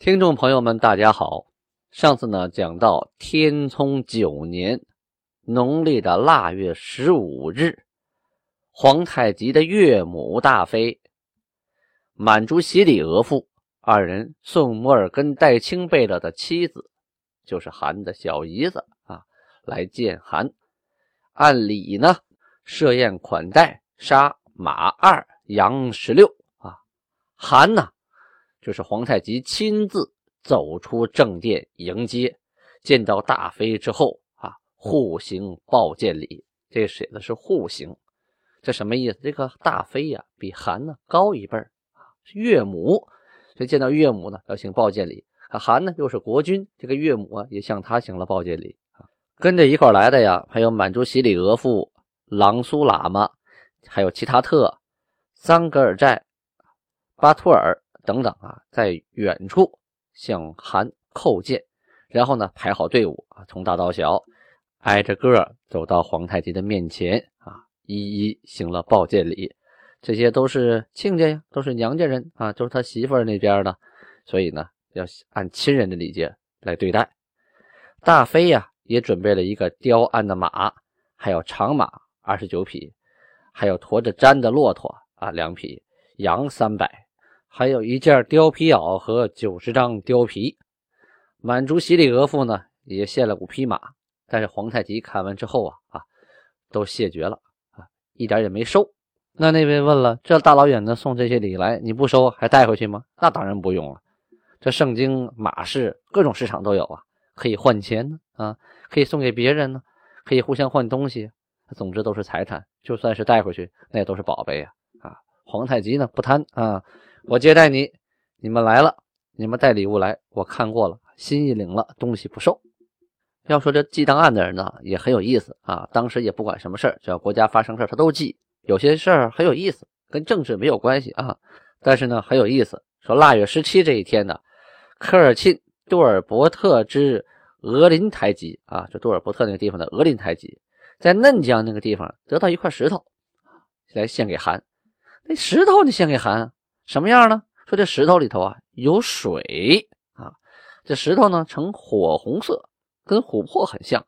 听众朋友们，大家好。上次呢讲到天聪九年农历的腊月十五日，皇太极的岳母大妃满族喜里额驸二人送摩尔根戴清贝勒的妻子，就是韩的小姨子啊，来见韩。按理呢，设宴款待，杀马二，羊十六啊。韩呢？就是皇太极亲自走出正殿迎接，见到大妃之后啊，互行抱见礼。这写的是互行，这什么意思？这个大妃呀，比韩呢高一辈啊，岳母，所以见到岳母呢要行抱见礼。韩呢又是国君，这个岳母啊也向他行了抱见礼。跟着一块来的呀，还有满族喜里额驸、郎苏喇嘛，还有其他特、桑格尔寨、巴图尔。等等啊，在远处向韩叩见，然后呢排好队伍啊，从大到小挨着个走到皇太极的面前啊，一一行了抱见礼。这些都是亲家呀，都是娘家人啊，都是他媳妇儿那边的，所以呢要按亲人的礼节来对待。大妃呀也准备了一个雕鞍的马，还有长马二十九匹，还有驮着毡的骆驼啊两匹，羊三百。还有一件貂皮袄和九十张貂皮，满族喜里额驸呢也献了五匹马，但是皇太极看完之后啊啊，都谢绝了啊，一点也没收。那那位问了，这大老远的送这些礼来，你不收还带回去吗？那当然不用了。这圣经马市各种市场都有啊，可以换钱呢啊，可以送给别人呢，可以互相换东西。总之都是财产，就算是带回去，那也都是宝贝啊啊！皇太极呢不贪啊。我接待你，你们来了，你们带礼物来，我看过了，心意领了，东西不收。要说这记档案的人呢，也很有意思啊。当时也不管什么事儿，只要国家发生事儿，他都记。有些事儿很有意思，跟政治没有关系啊，但是呢很有意思。说腊月十七这一天呢，科尔沁杜尔伯特之额林台吉啊，就杜尔伯特那个地方的额林台吉，在嫩江那个地方得到一块石头，来献给韩。那石头你献给韩？什么样呢？说这石头里头啊有水啊，这石头呢呈火红色，跟琥珀很像，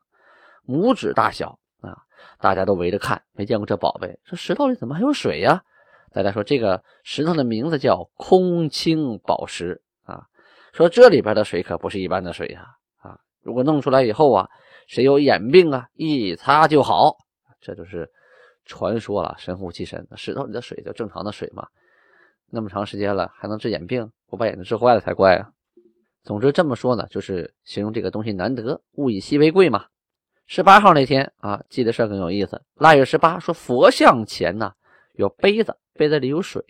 拇指大小啊。大家都围着看，没见过这宝贝。说石头里怎么还有水呀？大家说这个石头的名字叫空清宝石啊。说这里边的水可不是一般的水呀啊！如果弄出来以后啊，谁有眼病啊，一擦就好。这就是传说了，神乎其神。石头里的水就正常的水嘛。那么长时间了，还能治眼病？不把眼睛治坏了才怪啊！总之这么说呢，就是形容这个东西难得，物以稀为贵嘛。十八号那天啊，记得事更有意思。腊月十八，说佛像前呢有杯子，杯子里有水。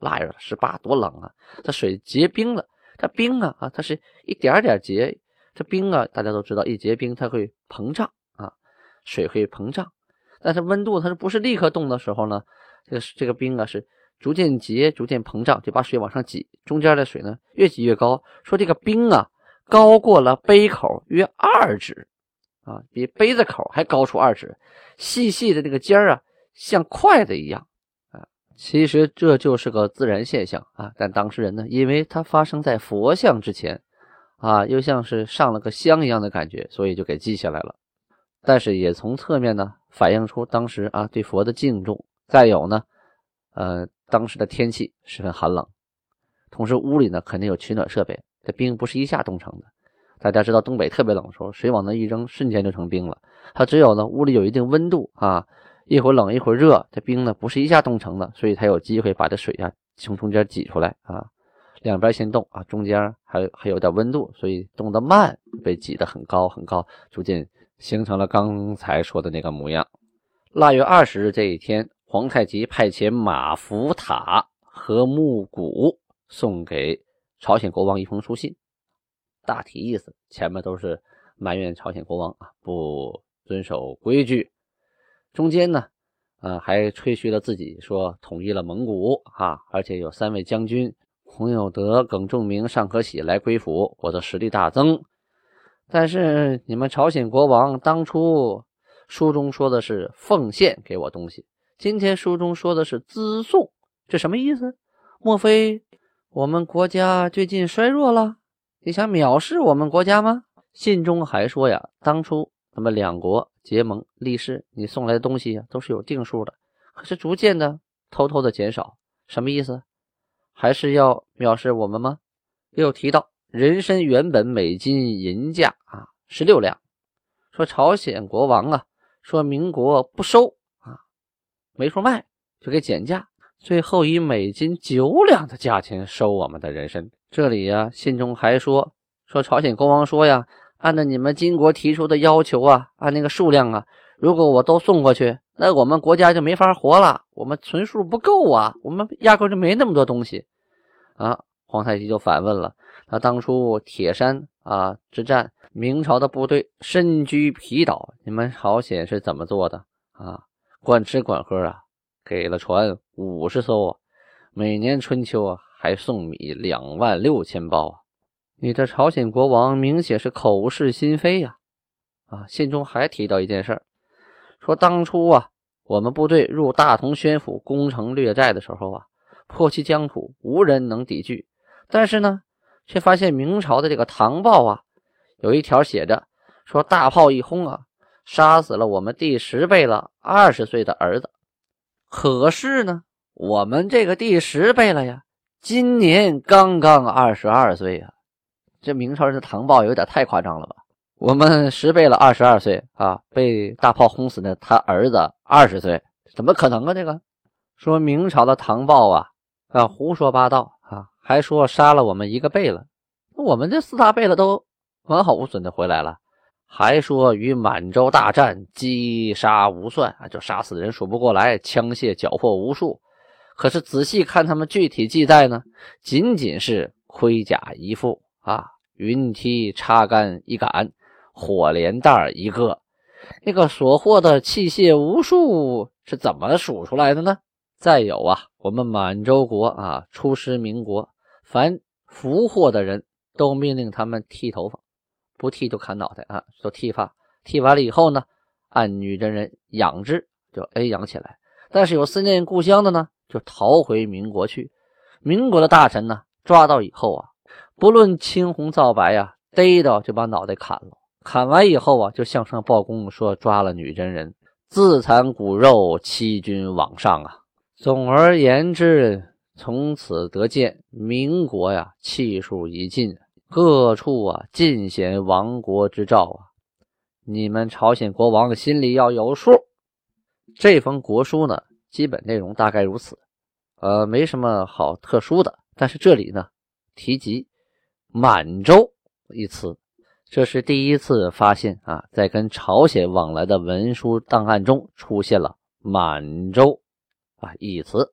腊月十八多冷啊，这水结冰了。它冰啊啊，它是一点点结。这冰啊，大家都知道，一结冰它会膨胀啊，水会膨胀。但是温度它是不是立刻冻的时候呢？这个这个冰啊是。逐渐结，逐渐膨胀，就把水往上挤。中间的水呢，越挤越高。说这个冰啊，高过了杯口约二指，啊，比杯子口还高出二指。细细的这个尖儿啊，像筷子一样啊。其实这就是个自然现象啊。但当事人呢，因为它发生在佛像之前，啊，又像是上了个香一样的感觉，所以就给记下来了。但是也从侧面呢，反映出当时啊对佛的敬重。再有呢，呃。当时的天气十分寒冷，同时屋里呢肯定有取暖设备。这冰不是一下冻成的，大家知道东北特别冷的时候，水往那一扔，瞬间就成冰了。它只有呢屋里有一定温度啊，一会儿冷一会儿热，这冰呢不是一下冻成的，所以才有机会把这水啊从中间挤出来啊。两边先冻啊，中间还还有点温度，所以冻得慢，被挤得很高很高，逐渐形成了刚才说的那个模样。腊月二十日这一天。皇太极派遣马福塔和木谷送给朝鲜国王一封书信，大体意思前面都是埋怨朝鲜国王啊不遵守规矩，中间呢，啊还吹嘘了自己说统一了蒙古啊，而且有三位将军洪有德、耿仲明、尚可喜来归附，我的实力大增。但是你们朝鲜国王当初书中说的是奉献给我东西，今天书中说的是资送，这什么意思？莫非我们国家最近衰弱了？你想藐视我们国家吗？信中还说呀，当初咱们两国结盟立誓，你送来的东西都是有定数的，可是逐渐的偷偷的减少，什么意思？还是要藐视我们吗？又提到人参原本每斤银价啊十六两，说朝鲜国王啊说民国不收，没处卖就给减价。最后以每斤九两的价钱收我们的人参。这里呀，信中还说说朝鲜国王说呀，按照你们金国提出的要求啊，按那个数量啊，如果我都送过去，那我们国家就没法活了，我们存数不够啊，我们压根就没那么多东西啊。皇太极就反问了：那当初铁山啊之战，明朝的部队身居皮岛，你们朝鲜是怎么做的啊？管吃管喝啊？给了船五十艘啊，每年春秋啊还送米两万六千包啊！你这朝鲜国王明显是口是心非呀！啊，信中还提到一件事儿，说当初啊我们部队入大同宣府攻城略寨的时候啊，破其疆土，无人能抵拒。但是呢，却发现明朝的这个唐报啊，有一条写着说大炮一轰啊，杀死了我们第十辈了二十岁的儿子。可是呢，我们这个第十辈了呀，今年刚刚二十二岁呀，这明朝人的唐报有点太夸张了吧？我们十辈了二十二岁啊，被大炮轰死的他儿子二十岁，怎么可能啊？这个说明朝的唐报啊啊胡说八道啊，还说杀了我们一个辈了，我们这四大辈了都完好无损的回来了。还说与满洲大战击杀无算啊，就杀死的人数不过来，枪械缴获无数。可是仔细看他们具体记载呢，仅仅是盔甲一副啊，云梯插杆一杆，火镰袋一个。那个所获的器械无数是怎么数出来的呢？再有啊，我们满洲国啊，出师民国，凡俘获的人都命令他们剃头发。不剃就砍脑袋啊！说剃发，剃完了以后呢，按女真人养之，就哎养起来。但是有思念故乡的呢，就逃回民国去。民国的大臣呢，抓到以后啊，不论青红皂白呀，逮到就把脑袋砍了。砍完以后啊，就向上报功，说抓了女真人，自残骨肉，欺君罔上啊。总而言之，从此得见民国呀，气数已尽。各处啊，尽显亡国之兆啊！你们朝鲜国王心里要有数。这封国书呢，基本内容大概如此，呃，没什么好特殊的。但是这里呢，提及满洲一词，这是第一次发现啊，在跟朝鲜往来的文书档案中出现了满洲啊一词。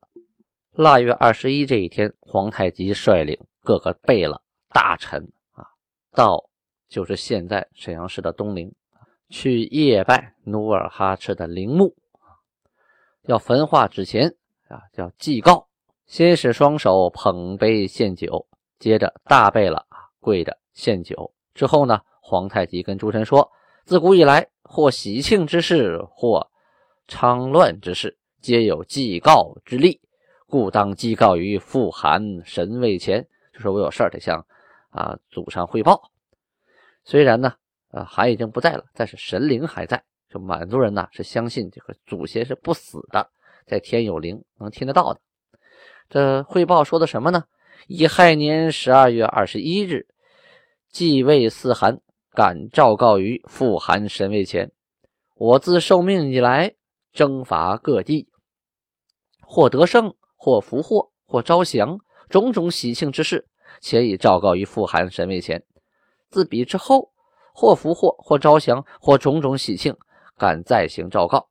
腊月二十一这一天，皇太极率领各个贝勒。大臣啊，到就是现在沈阳市的东陵去夜拜努尔哈赤的陵墓。要焚化纸钱啊，叫祭告。先是双手捧杯献酒，接着大贝了啊，跪着献酒。之后呢，皇太极跟诸臣说：自古以来，或喜庆之事，或昌乱之事，皆有祭告之例，故当祭告于父汗神位前。就说我有事儿得向。啊，祖上汇报。虽然呢，啊，韩已经不在了，但是神灵还在。就满族人呢，是相信这个祖先是不死的，在天有灵，能听得到的。这汇报说的什么呢？乙亥年十二月二十一日，继位四韩敢诏告于父韩神位前：我自受命以来，征伐各地，或得胜，或俘获，或招降，种种喜庆之事。且已昭告于父韩神位前，自彼之后，或俘获，或招降，或种种喜庆，敢再行昭告，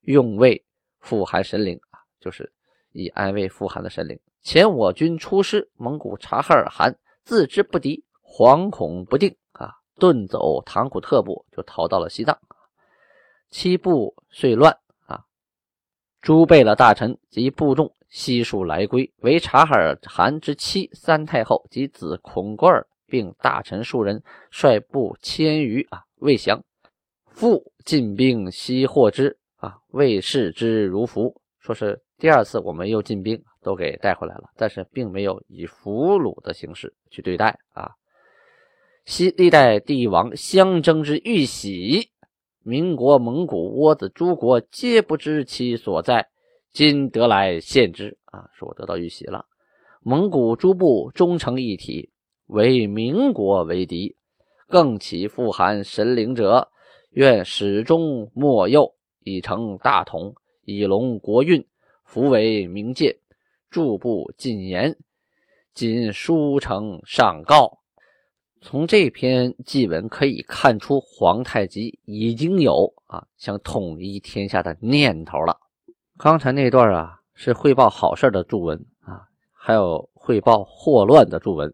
用为父韩神灵啊，就是以安慰父韩的神灵。前我军出师，蒙古察哈尔汗自知不敌，惶恐不定啊，遁走唐古特部，就逃到了西藏。七部遂乱啊，诸贝勒大臣及部众悉数来归，为察哈尔汗之妻三太后及子孔过儿，并大臣数人率部千余啊，未降。复进兵西获之啊，未视之如俘。说是第二次我们又进兵。都给带回来了，但是并没有以俘虏的形式去对待啊。西历代帝王相争之玉玺，民国、蒙古、倭子诸国皆不知其所在，今得来献之啊！说我得到玉玺了。蒙古诸部终成一体，为民国为敌，更起富含神灵者，愿始终莫右，以成大统，以隆国运，福为明鉴。诸部谨言，仅书呈上告。从这篇祭文可以看出，皇太极已经有啊想统一天下的念头了。刚才那段啊是汇报好事的祝文啊，还有汇报祸乱的祝文。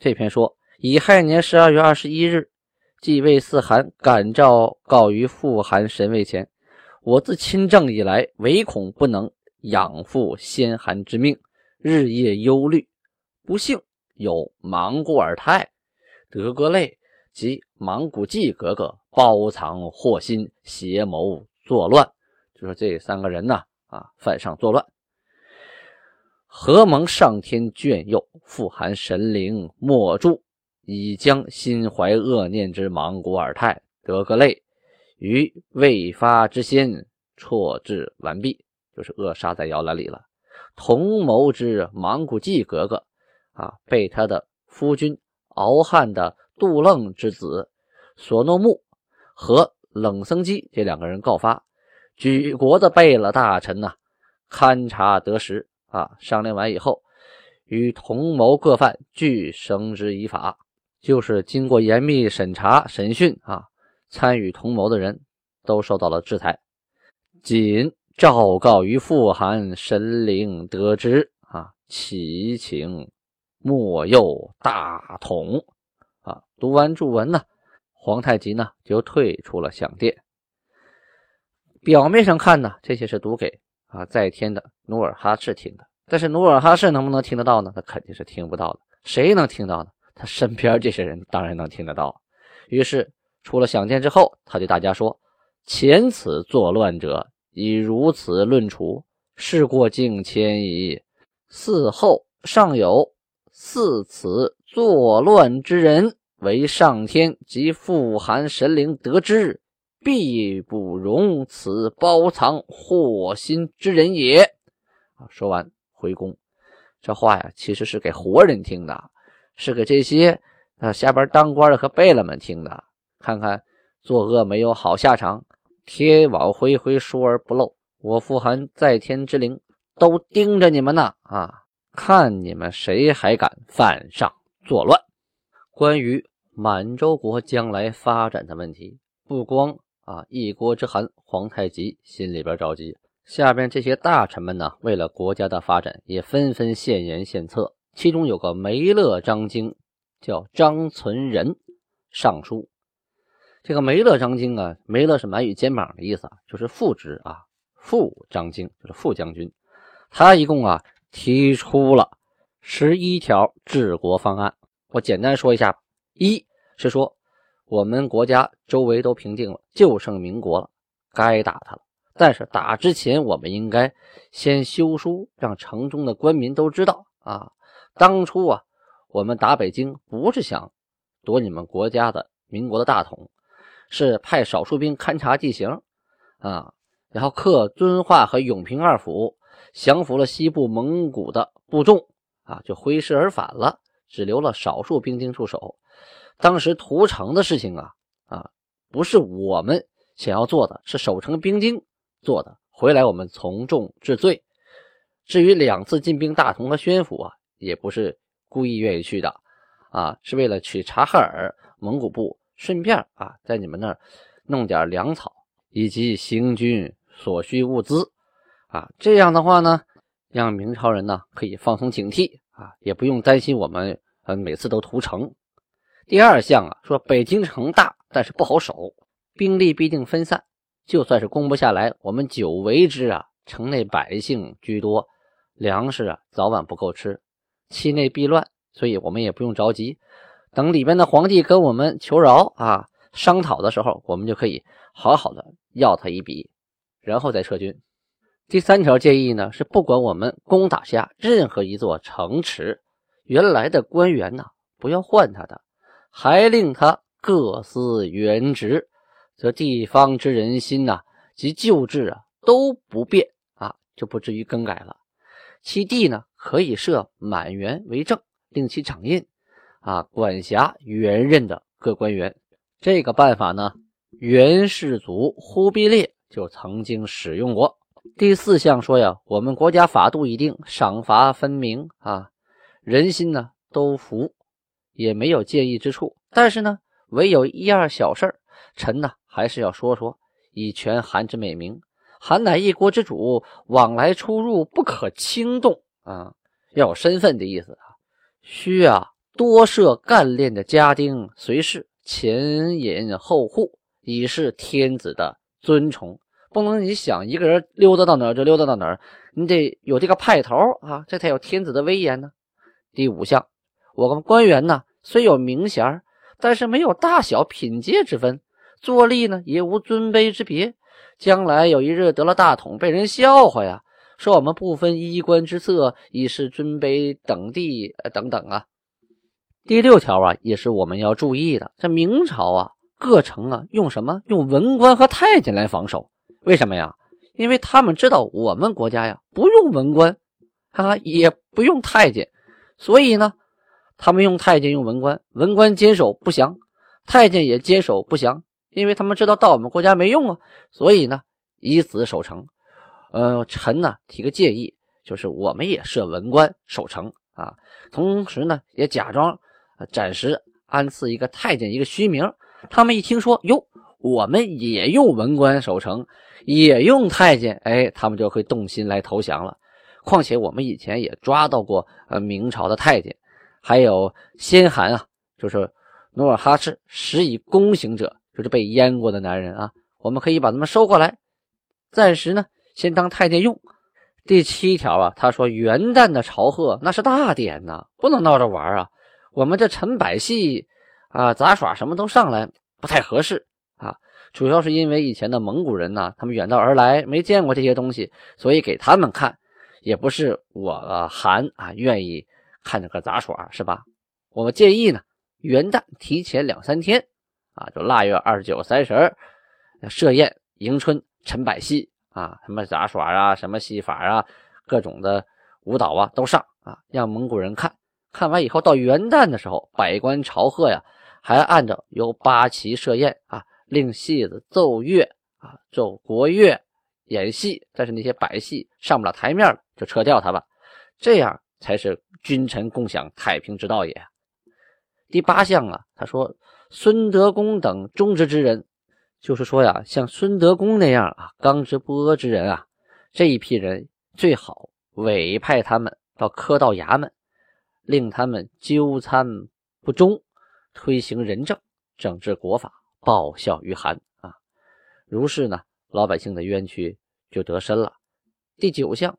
这篇说：乙亥年十二月二十一日，继位四汗感召告于父汗神位前，我自亲政以来，唯恐不能。养父先汗之命，日夜忧虑。不幸有莽古尔泰、德格类及莽古济格格包藏祸心，邪谋作乱。就说这三个人呢，啊犯上作乱。何蒙上天眷佑，富含神灵莫助，已将心怀恶念之莽古尔泰、德格类于未发之先错置完毕。就是扼杀在摇篮里了。同谋之莽古季格格啊，被他的夫君敖汉的杜楞之子索诺木和冷僧基这两个人告发，举国的贝勒大臣呢，勘察得实啊，商量完以后，与同谋各犯俱绳之以法，就是经过严密审查审讯啊，参与同谋的人都受到了制裁，仅。诏告于富汗神灵得知啊，祈请莫右大统啊。读完祝文呢，皇太极呢就退出了享殿。表面上看呢，这些是读给啊在天的努尔哈赤听的，但是努尔哈赤能不能听得到呢？他肯定是听不到的。谁能听到呢？他身边这些人当然能听得到。于是出了享殿之后，他对大家说：“前此作乱者。”以如此论处，事过境迁矣。嗣后尚有似此作乱之人，为上天及富含神灵得知，必不容此包藏祸心之人也。啊，说完回宫，这话呀，其实是给活人听的，是给这些啊下边当官的和贝勒们听的。看看作恶没有好下场。天网恢恢，疏而不漏。我富含在天之灵都盯着你们呢啊！看你们谁还敢犯上作乱。关于满洲国将来发展的问题，不光啊一国之寒皇太极心里边着急，下边这些大臣们呢，为了国家的发展，也纷纷献言献策。其中有个梅勒张京，叫张存仁上书。这个梅勒张京啊，梅勒是满语肩膀的意思啊，就是副职啊，副张京就是副将军。他一共啊提出了十一条治国方案，我简单说一下。一是说我们国家周围都平定了，就剩民国了，该打他了。但是打之前，我们应该先修书，让城中的官民都知道啊，当初啊我们打北京不是想夺你们国家的民国的大统。是派少数兵勘察地形，啊，然后克遵化和永平二府，降服了西部蒙古的部众，啊，就挥师而返了，只留了少数兵丁驻守。当时屠城的事情啊，啊，不是我们想要做的，是守城兵丁做的。回来我们从重治罪。至于两次进兵大同和宣府啊，也不是故意愿意去的，啊，是为了取察哈尔蒙古部。顺便啊，在你们那儿弄点粮草以及行军所需物资啊，这样的话呢，让明朝人呢可以放松警惕啊，也不用担心我们呃每次都屠城。第二项啊，说北京城大，但是不好守，兵力必定分散，就算是攻不下来，我们久围之啊，城内百姓居多，粮食啊早晚不够吃，期内必乱，所以我们也不用着急，等里边的皇帝跟我们求饶啊，商讨的时候，我们就可以好好的要他一笔，然后再撤军。第三条建议呢，是不管我们攻打下任何一座城池，原来的官员呢，不要换他的。还令他各司原职，则地方之人心呐及旧制啊都不变啊，就不至于更改了。其地呢可以设满员为正，令其掌印啊，管辖原任的各官员。这个办法呢，元世祖忽必烈就曾经使用过。第四项说呀，我们国家法度已定，赏罚分明啊，人心呢都服。也没有介意之处，但是呢，唯有一二小事儿，臣呢还是要说说，以全韩之美名。韩乃一国之主，往来出入不可轻动啊，要有身份的意思啊。需啊多设干练的家丁随侍，前引后护，以示天子的尊崇。不能你想一个人溜达到哪儿就溜达到哪儿，你得有这个派头啊，这才有天子的威严呢。第五项，我们官员呢。虽有名衔，但是没有大小品阶之分，坐立呢也无尊卑之别。将来有一日得了大统，被人笑话呀，说我们不分衣冠之色，以示尊卑等地等等啊。第六条啊，也是我们要注意的。这明朝啊，各城啊用什么？用文官和太监来防守。为什么呀？因为他们知道我们国家呀不用文官，啊也不用太监，所以呢。他们用太监用文官，文官坚守不降，太监也坚守不降，因为他们知道到我们国家没用啊，所以呢以死守城。呃，臣呢提个建议，就是我们也设文官守城啊，同时呢也假装暂时安赐一个太监一个虚名。他们一听说哟，我们也用文官守城，也用太监，哎，他们就会动心来投降了。况且我们以前也抓到过呃明朝的太监。还有先汗啊，就是努尔哈赤施以宫刑者，就是被阉过的男人啊。我们可以把他们收过来，暂时呢先当太监用。第七条啊，他说元旦的朝贺那是大典呐，不能闹着玩啊。我们这陈百戏啊、杂耍什么都上来不太合适啊。主要是因为以前的蒙古人呢，他们远道而来，没见过这些东西，所以给他们看，也不是我韩啊愿意。看着个杂耍是吧？我们建议呢，元旦提前两三天啊，就腊月二十九、三十设宴迎春、陈百戏啊，什么杂耍啊，什么戏法啊，各种的舞蹈啊都上啊，让蒙古人看看完以后，到元旦的时候，百官朝贺呀，还按照由八旗设宴啊，令戏子奏乐啊，奏国乐，演戏。但是那些百戏上不了台面了，就撤掉它吧，这样才是。君臣共享太平之道也。第八项啊，他说孙德公等忠直之人，就是说呀，像孙德公那样啊，刚直不阿之人啊，这一批人最好委派他们到科道衙门，令他们纠参不忠，推行仁政，整治国法，报效于韩啊。如是呢，老百姓的冤屈就得深了。第九项，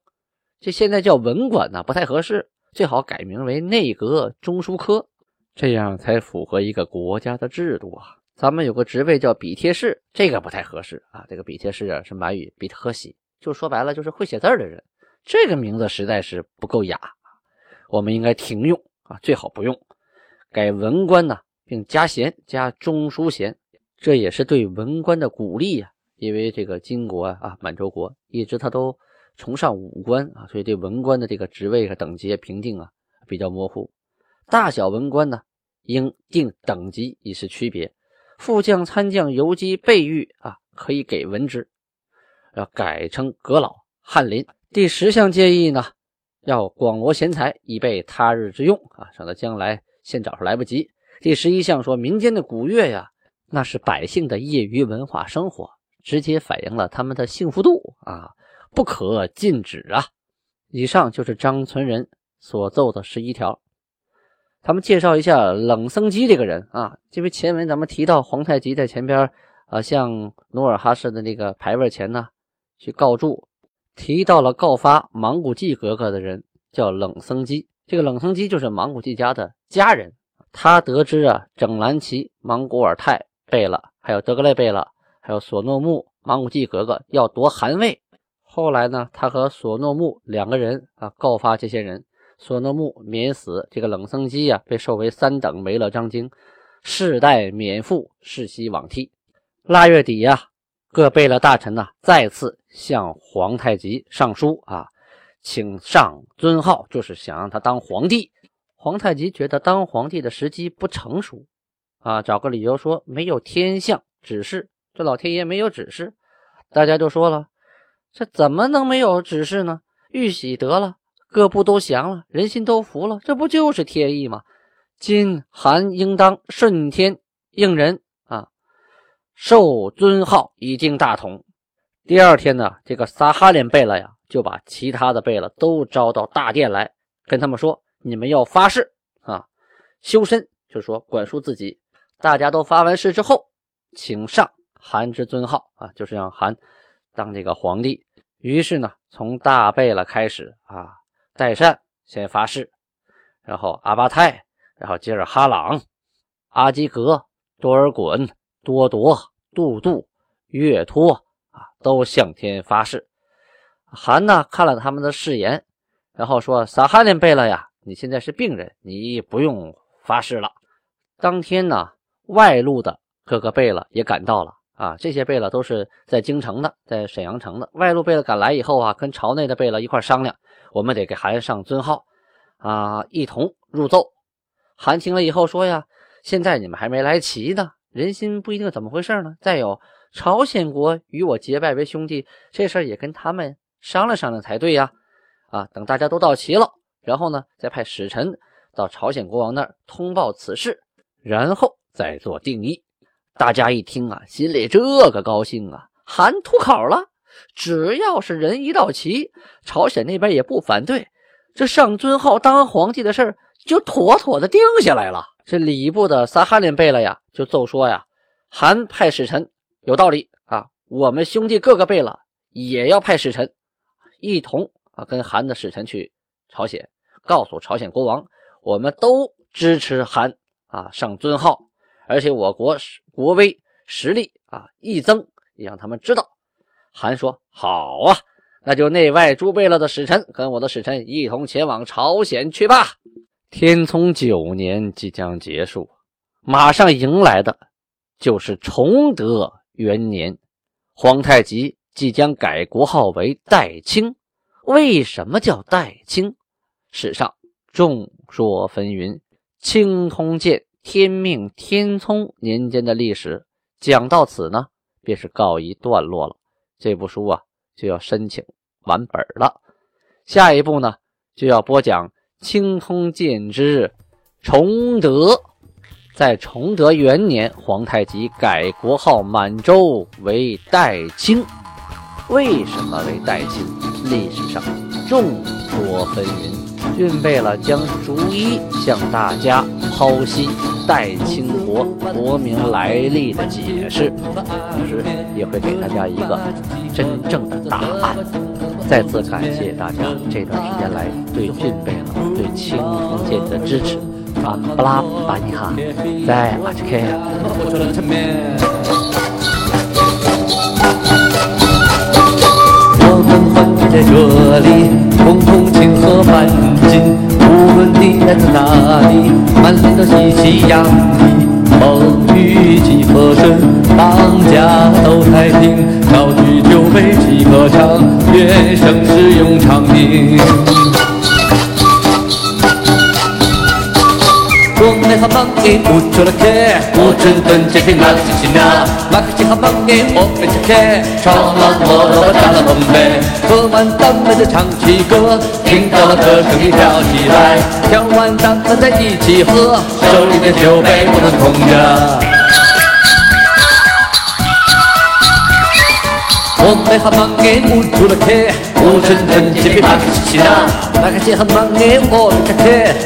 这现在叫文管呢，不太合适。最好改名为内阁中书科，这样才符合一个国家的制度啊。咱们有个职位叫笔帖式，这个不太合适啊。这个笔帖式啊是满语比特喜，就说白了就是会写字的人。这个名字实在是不够雅，我们应该停用啊，最好不用，改文官呢，并加衔加中书衔，这也是对文官的鼓励啊。因为这个金国啊，满洲国一直他都。崇尚武官啊，所以对文官的这个职位和等级评定啊比较模糊。大小文官呢，应定等级以示区别。副将、参将、游击、备御啊，可以给文职，要改称阁老、翰林。第十项建议呢，要广罗贤才，以备他日之用啊，省得将来现找出来不及。第十一项说，民间的古乐呀，那是百姓的业余文化生活，直接反映了他们的幸福度啊。不可禁止啊！以上就是张存仁所奏的十一条。咱们介绍一下冷僧机这个人啊，因为前文咱们提到皇太极在前边啊，向努尔哈赤的那个牌位前呢去告注，提到了告发莽古济格格的人叫冷僧机。这个冷僧机就是莽古济家的家人。他得知啊，整兰旗、莽古尔泰贝勒，还有德格勒贝勒，还有索诺木、莽古济格格要夺汗位。后来呢，他和索诺木两个人啊告发这些人，索诺木免死，这个冷僧基啊被授为三等维勒章京，世代免赋，世袭罔替。腊月底呀，各贝勒大臣呢再次向皇太极上书啊，请上尊号，就是想让他当皇帝。皇太极觉得当皇帝的时机不成熟，啊，找个理由说没有天象指示，这老天爷没有指示。大家就说了，这怎么能没有指示呢？玉玺得了，各部都降了，人心都服了，这不就是天意吗？今韩应当顺天应人啊，受尊号以定大统。第二天呢，这个撒哈连贝勒呀，就把其他的贝勒都招到大殿来，跟他们说。你们要发誓啊，修身，就是说管束自己。大家都发完誓之后，请上韩之尊号啊，就是让韩当这个皇帝。于是呢，从大贝勒开始啊，代善先发誓，然后阿巴泰，然后接着哈朗、阿基格、多尔衮、多铎、杜度、岳托啊，都向天发誓。韩呢看了他们的誓言，然后说：“撒哈林贝勒呀。”你现在是病人，你不用发誓了。当天呢，外路的各个贝勒也赶到了啊。这些贝勒都是在京城的，在沈阳城的。外路贝勒赶来以后啊，跟朝内的贝勒一块商量，我们得给韩上尊号啊，一同入奏。韩听了以后说呀：“现在你们还没来齐呢，人心不一定怎么回事呢。再有，朝鲜国与我结拜为兄弟，这事儿也跟他们商量商量才对呀。啊，等大家都到齐了。”然后呢，再派使臣到朝鲜国王那儿通报此事，然后再做定义。大家一听啊，心里这个高兴啊，韩吐口了。只要是人一到齐，朝鲜那边也不反对，这上尊号当皇帝的事就妥妥的定下来了。这礼部的撒哈林贝勒呀，就奏说呀，韩派使臣有道理啊，我们兄弟各个贝勒也要派使臣，一同啊跟韩的使臣去。朝鲜告诉朝鲜国王，我们都支持韩啊上尊号，而且我国国威实力啊一增，也让他们知道。韩说好啊，那就内外诸贝勒的使臣跟我的使臣一同前往朝鲜去吧。天聪九年即将结束，马上迎来的就是崇德元年，皇太极即将改国号为代清。为什么叫代清？史上众说纷纭，《清通鉴·天命天聪年间的历史讲到此呢，便是告一段落了。这部书啊，就要申请完本了。下一步呢，就要播讲《清通鉴之崇德》。在崇德元年，皇太极改国号满洲为代清。为什么为代清？历史上众说纷纭。准备了将逐一向大家剖析代清国国名来历的解释，同时也会给大家一个真正的答案。再次感谢大家这段时间来对俊贝勒、对清通鉴的支持。啊，布拉巴尼哈，在阿奇克。在这里，共同庆贺繁锦。无论你来自哪里，满脸都喜气洋溢。风雨几何顺，当家都太平。高举酒杯几歌唱，愿盛世永长宁。喝完你不抽了，不抽顿酒品哪能行啊？哪能行？喝完你不拍了，拍，唱完歌儿我们再来干杯。喝完咱们就唱起歌，听到了歌声你跳起来，跳完咱们再一起喝，手里的酒杯不能空着。们好忙哎，捂住了口，乌沉沉，鸡皮疙瘩起起哒。那个些很忙哎，我们开车，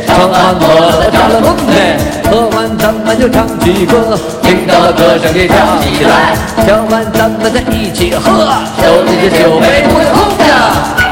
唱完歌打了龙嘞，喝完咱们就唱起歌，听到了歌声也跳起来，跳完咱们再一起喝，手里的酒杯不空的。